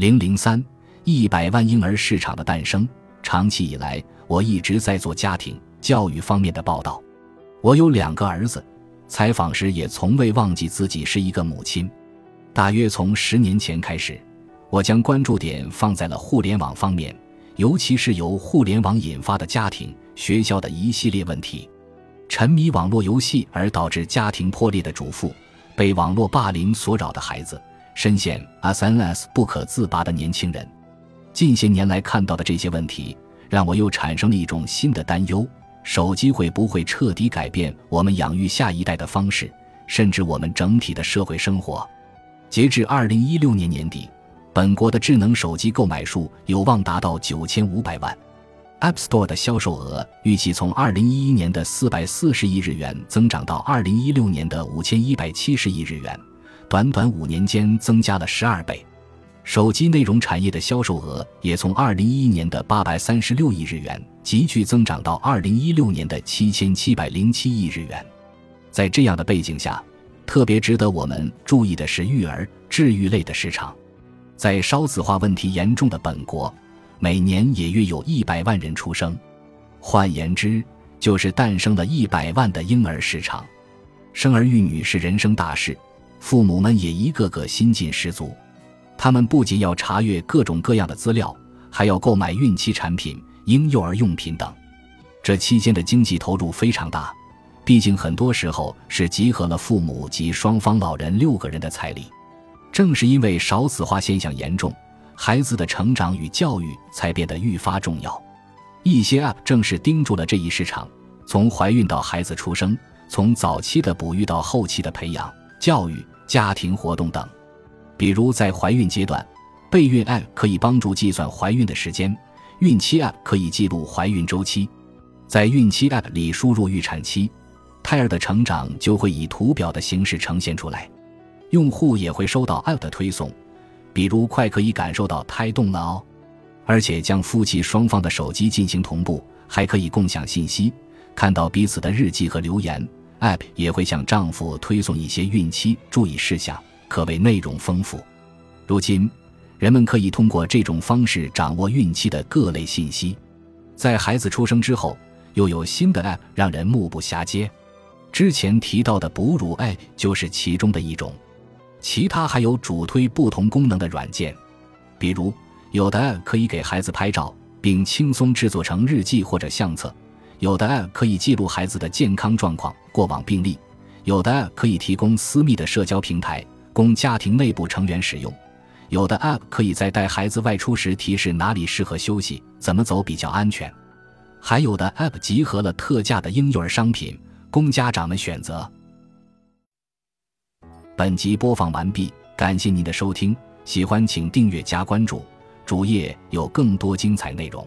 零零三一百万婴儿市场的诞生。长期以来，我一直在做家庭教育方面的报道。我有两个儿子，采访时也从未忘记自己是一个母亲。大约从十年前开始，我将关注点放在了互联网方面，尤其是由互联网引发的家庭、学校的一系列问题。沉迷网络游戏而导致家庭破裂的主妇，被网络霸凌所扰的孩子，深陷 SNS 不可自拔的年轻人。近些年来看到的这些问题，让我又产生了一种新的担忧：手机会不会彻底改变我们养育下一代的方式，甚至我们整体的社会生活？截至二零一六年年底，本国的智能手机购买数有望达到九千五百万，App Store 的销售额预计从二零一一年的四百四十亿日元增长到二零一六年的五千一百七十亿日元，短短五年间增加了十二倍。手机内容产业的销售额也从二零一一年的八百三十六亿日元急剧增长到二零一六年的七千七百零七亿日元。在这样的背景下，特别值得我们注意的是育儿治愈类的市场。在少子化问题严重的本国，每年也约有一百万人出生，换言之，就是诞生了一百万的婴儿市场。生儿育女是人生大事，父母们也一个个心劲十足。他们不仅要查阅各种各样的资料，还要购买孕期产品、婴幼儿用品等。这期间的经济投入非常大，毕竟很多时候是集合了父母及双方老人六个人的财力。正是因为少子化现象严重，孩子的成长与教育才变得愈发重要。一些 App 正是盯住了这一市场，从怀孕到孩子出生，从早期的哺育到后期的培养、教育、家庭活动等。比如在怀孕阶段，备孕 App 可以帮助计算怀孕的时间；孕期 App 可以记录怀孕周期。在孕期 App 里输入预产期，胎儿的成长就会以图表的形式呈现出来。用户也会收到 App 的推送，比如快可以感受到胎动了哦，而且将夫妻双方的手机进行同步，还可以共享信息，看到彼此的日记和留言。App 也会向丈夫推送一些孕期注意事项。可谓内容丰富。如今，人们可以通过这种方式掌握孕期的各类信息。在孩子出生之后，又有新的 App 让人目不暇接。之前提到的哺乳 App 就是其中的一种。其他还有主推不同功能的软件，比如有的 App 可以给孩子拍照，并轻松制作成日记或者相册；有的 App 可以记录孩子的健康状况、过往病历；有的 App 可以提供私密的社交平台。供家庭内部成员使用，有的 App 可以在带孩子外出时提示哪里适合休息，怎么走比较安全；还有的 App 集合了特价的婴幼儿商品，供家长们选择。本集播放完毕，感谢您的收听，喜欢请订阅加关注，主页有更多精彩内容。